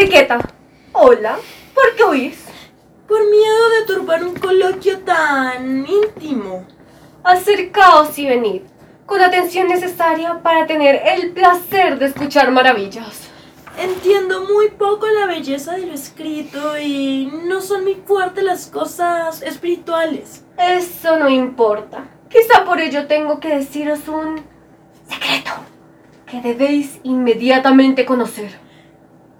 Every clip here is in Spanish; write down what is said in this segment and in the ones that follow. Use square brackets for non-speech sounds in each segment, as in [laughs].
Enriqueta. Hola. ¿Por qué huís? Por miedo de turbar un coloquio tan íntimo. Acercaos y venid, con la atención necesaria para tener el placer de escuchar maravillas. Entiendo muy poco la belleza de lo escrito y no son muy fuertes las cosas espirituales. Eso no importa. Quizá por ello tengo que deciros un secreto que debéis inmediatamente conocer.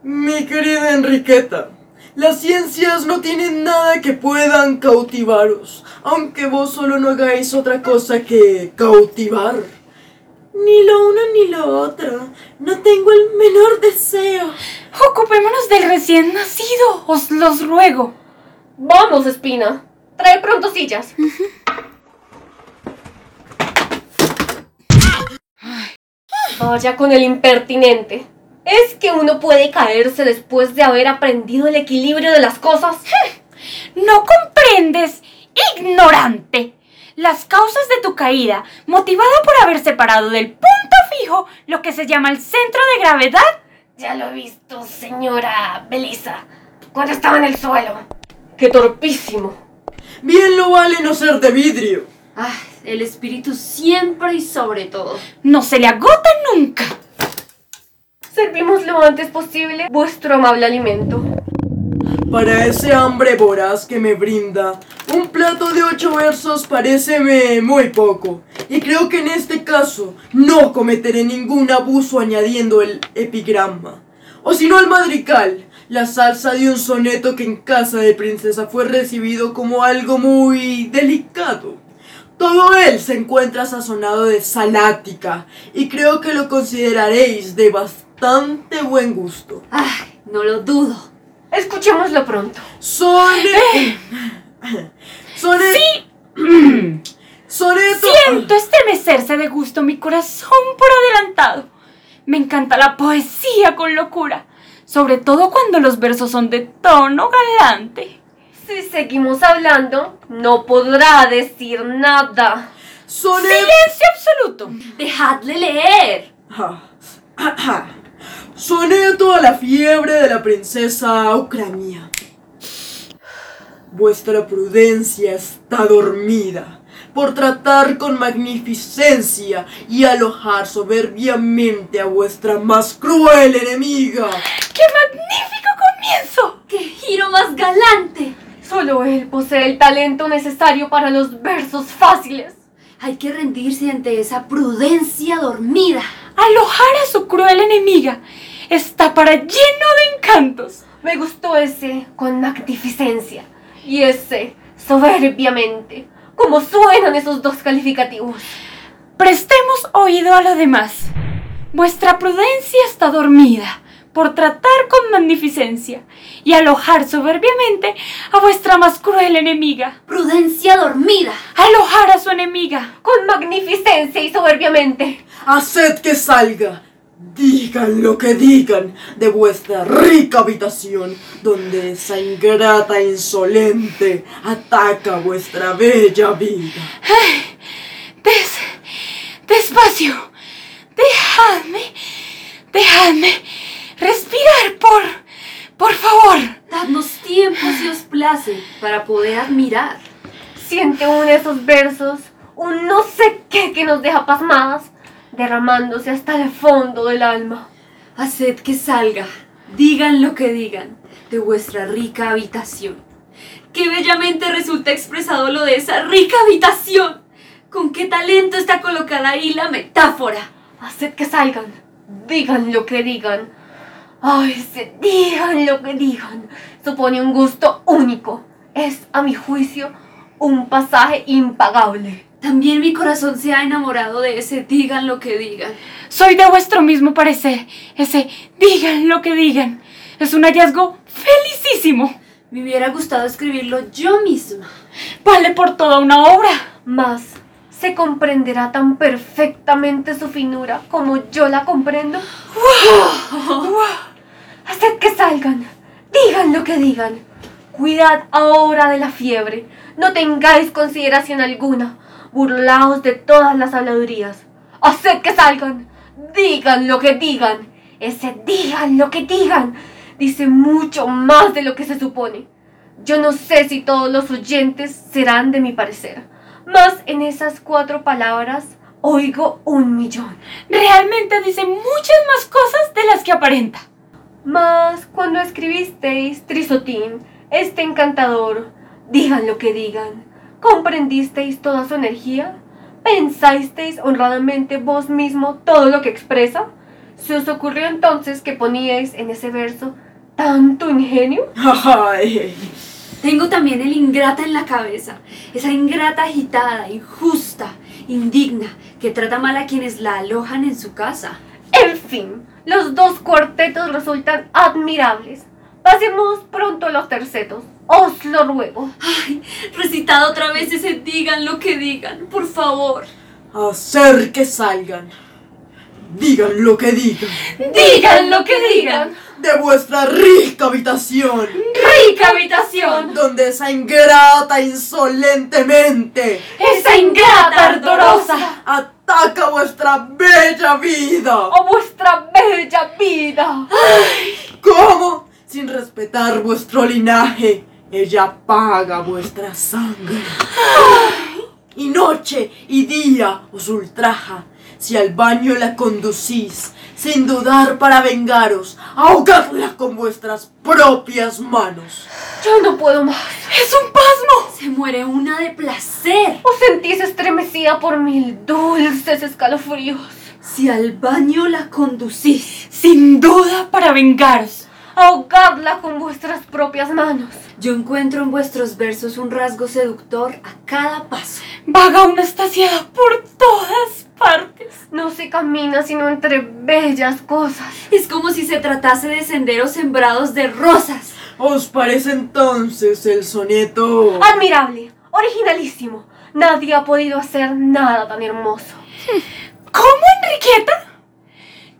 Mi querida Enriqueta, las ciencias no tienen nada que puedan cautivaros, aunque vos solo no hagáis otra cosa que cautivar. Ni lo uno ni lo otro. No tengo el menor deseo. Ocupémonos del recién nacido, os los ruego. Vamos, Espina. Trae pronto sillas. Vaya con el impertinente. ¿Es que uno puede caerse después de haber aprendido el equilibrio de las cosas? [laughs] No comprendes, ignorante, las causas de tu caída, motivada por haber separado del punto fijo lo que se llama el centro de gravedad. Ya lo he visto, señora Belisa, cuando estaba en el suelo. ¡Qué torpísimo! Bien lo vale no ser de vidrio. Ah, el espíritu siempre y sobre todo. No se le agota nunca. Servimos lo antes posible vuestro amable alimento. Para ese hambre voraz que me brinda, un plato de ocho versos pareceme muy poco. Y creo que en este caso no cometeré ningún abuso añadiendo el epigrama. O si no el madrigal, la salsa de un soneto que en casa de princesa fue recibido como algo muy delicado. Todo él se encuentra sazonado de salática y creo que lo consideraréis de bastante buen gusto. Ay, no lo dudo. Escuchémoslo pronto. Sone... Sone... Sí, Soneto... siento estremecerse de gusto mi corazón por adelantado. Me encanta la poesía con locura, sobre todo cuando los versos son de tono galante. Si seguimos hablando, no podrá decir nada. Soneto... ¡Silencio absoluto! Dejadle leer. Soneto a la fiebre de la princesa Ucrania. Vuestra prudencia está dormida por tratar con magnificencia y alojar soberbiamente a vuestra más cruel enemiga. ¡Qué magnífico comienzo! ¡Qué giro más galante! Solo él posee el talento necesario para los versos fáciles. Hay que rendirse ante esa prudencia dormida. Alojar a su cruel enemiga está para lleno de encantos. Me gustó ese con magnificencia y ese soberbiamente. ¿Cómo suenan esos dos calificativos? Prestemos oído a lo demás. Vuestra prudencia está dormida por tratar con magnificencia y alojar soberbiamente a vuestra más cruel enemiga. Prudencia dormida. Alojar a su enemiga. Con magnificencia y soberbiamente. Haced que salga. Digan lo que digan de vuestra rica habitación, donde esa ingrata e insolente ataca vuestra bella vida. Des... despacio. Dejadme... Dejadme respirar por... por favor. Dadnos tiempo si os place para poder admirar. Siente uno de esos versos, un no sé qué que nos deja pasmadas, derramándose hasta el fondo del alma. Haced que salga, digan lo que digan, de vuestra rica habitación. Qué bellamente resulta expresado lo de esa rica habitación. Con qué talento está colocada ahí la metáfora. Haced que salgan, digan lo que digan. Ay, se digan lo que digan. Supone un gusto único. Es, a mi juicio, un pasaje impagable. También mi corazón se ha enamorado de ese digan lo que digan. Soy de vuestro mismo parecer. Ese digan lo que digan. Es un hallazgo felicísimo. Me hubiera gustado escribirlo yo misma. Vale por toda una obra. Mas, ¿se comprenderá tan perfectamente su finura como yo la comprendo? [gasps] Haced que salgan, digan lo que digan. Cuidad ahora de la fiebre, no tengáis consideración alguna, burlaos de todas las habladurías. Haced que salgan, digan lo que digan, ese digan lo que digan, dice mucho más de lo que se supone. Yo no sé si todos los oyentes serán de mi parecer, mas en esas cuatro palabras oigo un millón. Realmente dice muchas más cosas de las que aparenta. Mas cuando escribisteis Trisotín, este encantador, digan lo que digan, ¿comprendisteis toda su energía? ¿Pensasteis honradamente vos mismo todo lo que expresa? ¿Se os ocurrió entonces que poníais en ese verso tanto ingenio? Ay, Tengo también el ingrata en la cabeza, esa ingrata agitada, injusta, indigna, que trata mal a quienes la alojan en su casa. En fin, los dos cuartetos resultan admirables. Pasemos pronto a los tercetos. Os lo ruego. Ay, recitado otra vez ese digan lo que digan, por favor. hacer que salgan. Digan lo que digan. Digan lo que digan. De vuestra rica habitación. Rica habitación. Donde esa ingrata insolentemente Esa ingrata ardorosa. ataca vuestra bella vida. O vuestra bella vida. ¿Cómo? Sin respetar vuestro linaje, ella paga vuestra sangre. Y noche y día os ultraja. Si al baño la conducís, sin dudar para vengaros, ahogadla con vuestras propias manos. Yo no puedo más. ¡Es un pasmo! Se muere una de placer. Os sentís estremecida por mil dulces escalofríos. Si al baño la conducís. Sin duda para vengaros. Ahogadla con vuestras propias manos. Yo encuentro en vuestros versos un rasgo seductor a cada paso. Vaga una estaciada por todas partes. No se camina sino entre bellas cosas. Es como si se tratase de senderos sembrados de rosas. ¿Os parece entonces el soneto? Admirable, originalísimo. Nadie ha podido hacer nada tan hermoso. ¿Cómo, Enriqueta?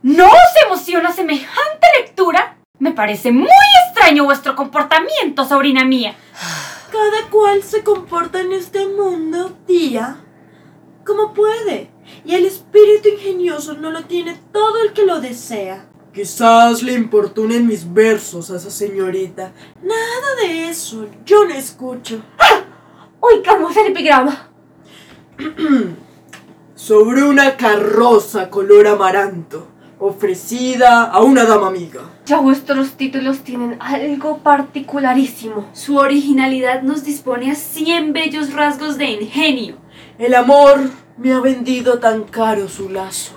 ¿No os emociona semejante lectura? Me parece muy extraño vuestro comportamiento, sobrina mía. Cada cual se comporta en este mundo, tía, como puede. Y el espíritu ingenioso no lo tiene todo el que lo desea. Quizás le importunen mis versos a esa señorita. Nada de eso, yo no escucho. Oigamos el epigrama. [clears throat] Sobre una carroza color amaranto, ofrecida a una dama amiga. Ya vuestros títulos tienen algo particularísimo. Su originalidad nos dispone a 100 bellos rasgos de ingenio. El amor me ha vendido tan caro su lazo,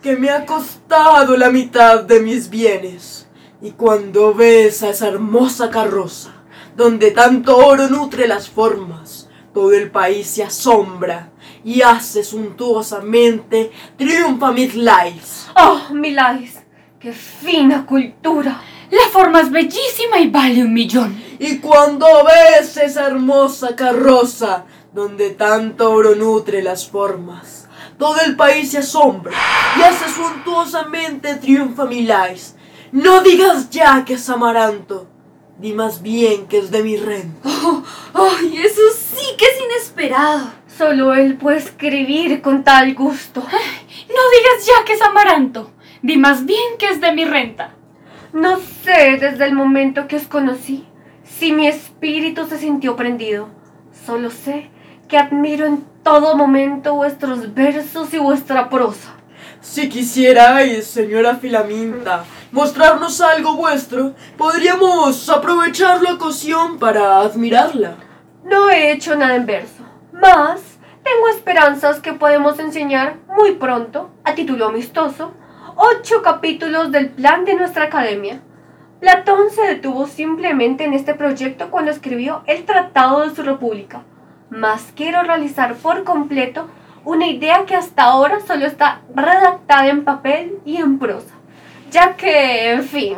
que me ha costado la mitad de mis bienes. Y cuando ves a esa hermosa carroza, donde tanto oro nutre las formas, todo el país se asombra y hace suntuosamente triunfa mis lives. ¡Oh, Milais! ¡Qué fina cultura! La forma es bellísima y vale un millón. Y cuando ves esa hermosa carroza, donde tanto oro nutre las formas, todo el país se asombra y hace suntuosamente triunfa mi lives. No digas ya que es amaranto, di más bien que es de mi renta. ¡Ay, eso sí que es inesperado! Solo él puede escribir con tal gusto. No digas ya que es amaranto. Di más bien que es de mi renta. No sé desde el momento que os conocí si mi espíritu se sintió prendido. Solo sé que admiro en todo momento vuestros versos y vuestra prosa. Si quisierais, señora Filaminta, mostrarnos algo vuestro, podríamos aprovechar la ocasión para admirarla. No he hecho nada en verso, mas tengo esperanzas que podemos enseñar muy pronto, a título amistoso, ocho capítulos del plan de nuestra academia. Platón se detuvo simplemente en este proyecto cuando escribió el Tratado de su República, mas quiero realizar por completo una idea que hasta ahora solo está redactada en papel y en prosa, ya que, en fin,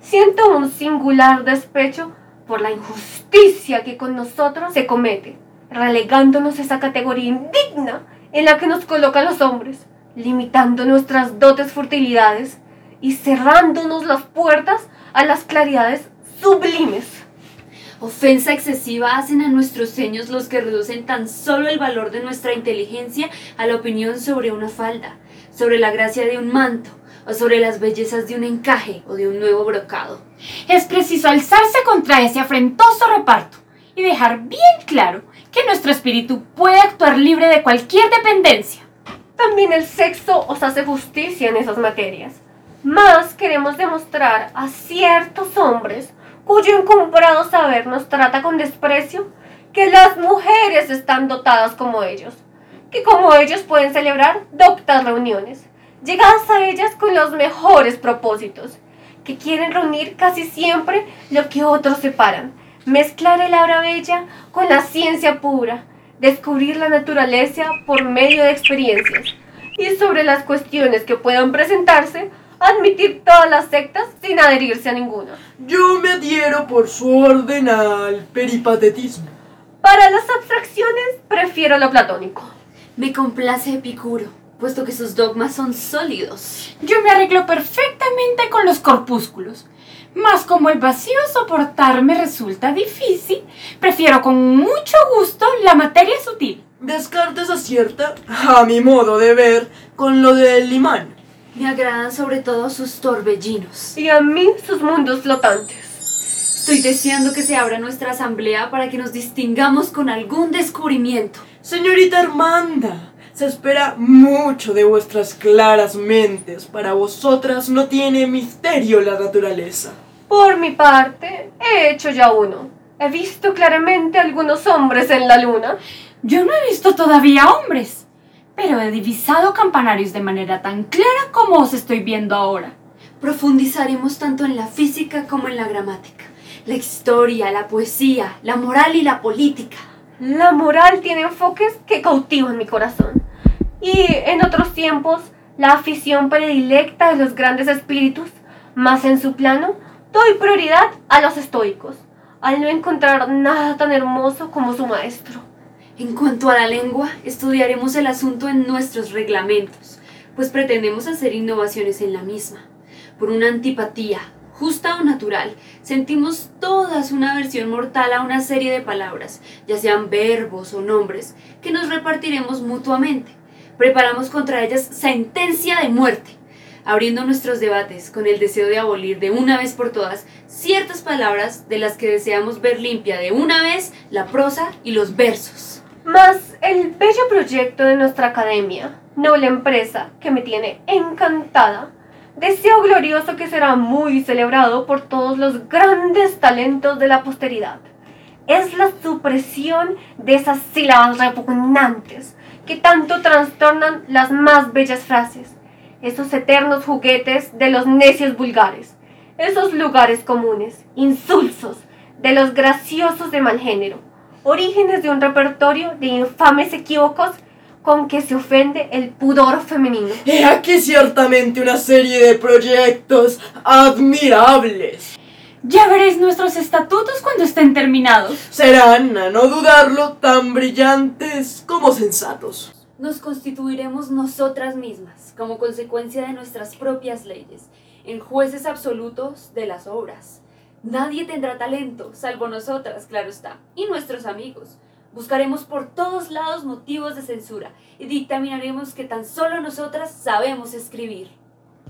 siento un singular despecho por la injusticia que con nosotros se comete, relegándonos a esa categoría indigna en la que nos colocan los hombres, limitando nuestras dotes fertilidades y cerrándonos las puertas a las claridades sublimes. Ofensa excesiva hacen a nuestros seños los que reducen tan solo el valor de nuestra inteligencia a la opinión sobre una falda, sobre la gracia de un manto, o sobre las bellezas de un encaje o de un nuevo brocado. Es preciso alzarse contra ese afrentoso reparto y dejar bien claro que nuestro espíritu puede actuar libre de cualquier dependencia. También el sexo os hace justicia en esas materias. Más queremos demostrar a ciertos hombres cuyo incomparado saber nos trata con desprecio que las mujeres están dotadas como ellos, que como ellos pueden celebrar doctas reuniones, llegadas a ellas con los mejores propósitos, que quieren reunir casi siempre lo que otros separan, mezclar el aura bella con la ciencia pura, descubrir la naturaleza por medio de experiencias y sobre las cuestiones que puedan presentarse, admitir todas las sectas sin adherirse a ninguna. Yo me adhiero por su orden al peripatetismo. Para las abstracciones prefiero lo platónico. Me complace Epicuro, puesto que sus dogmas son sólidos. Yo me arreglo perfectamente con los corpúsculos. Mas como el vacío soportar me resulta difícil, prefiero con mucho gusto la materia sutil. Descartes acierta, a mi modo de ver, con lo del imán. Me agradan sobre todo sus torbellinos. Y a mí sus mundos flotantes. Estoy deseando que se abra nuestra asamblea para que nos distingamos con algún descubrimiento. Señorita Armanda, se espera mucho de vuestras claras mentes. Para vosotras no tiene misterio la naturaleza. Por mi parte, he hecho ya uno. He visto claramente algunos hombres en la luna. Yo no he visto todavía hombres, pero he divisado campanarios de manera tan clara como os estoy viendo ahora. Profundizaremos tanto en la física como en la gramática, la historia, la poesía, la moral y la política. La moral tiene enfoques que cautivan mi corazón. Y en otros tiempos, la afición predilecta de los grandes espíritus, más en su plano, doy prioridad a los estoicos, al no encontrar nada tan hermoso como su maestro. En cuanto a la lengua, estudiaremos el asunto en nuestros reglamentos, pues pretendemos hacer innovaciones en la misma. Por una antipatía, justa o natural, sentimos todas una aversión mortal a una serie de palabras, ya sean verbos o nombres, que nos repartiremos mutuamente. Preparamos contra ellas sentencia de muerte, abriendo nuestros debates con el deseo de abolir de una vez por todas ciertas palabras de las que deseamos ver limpia de una vez la prosa y los versos. Mas el bello proyecto de nuestra academia, noble empresa que me tiene encantada, deseo glorioso que será muy celebrado por todos los grandes talentos de la posteridad. Es la supresión de esas sílabas repugnantes que tanto trastornan las más bellas frases, esos eternos juguetes de los necios vulgares, esos lugares comunes, insulsos, de los graciosos de mal género, orígenes de un repertorio de infames equívocos con que se ofende el pudor femenino. He aquí ciertamente una serie de proyectos admirables. Ya veréis nuestros estatutos cuando estén terminados. Serán, a no dudarlo, tan brillantes como sensatos. Nos constituiremos nosotras mismas, como consecuencia de nuestras propias leyes, en jueces absolutos de las obras. Nadie tendrá talento, salvo nosotras, claro está, y nuestros amigos. Buscaremos por todos lados motivos de censura y dictaminaremos que tan solo nosotras sabemos escribir.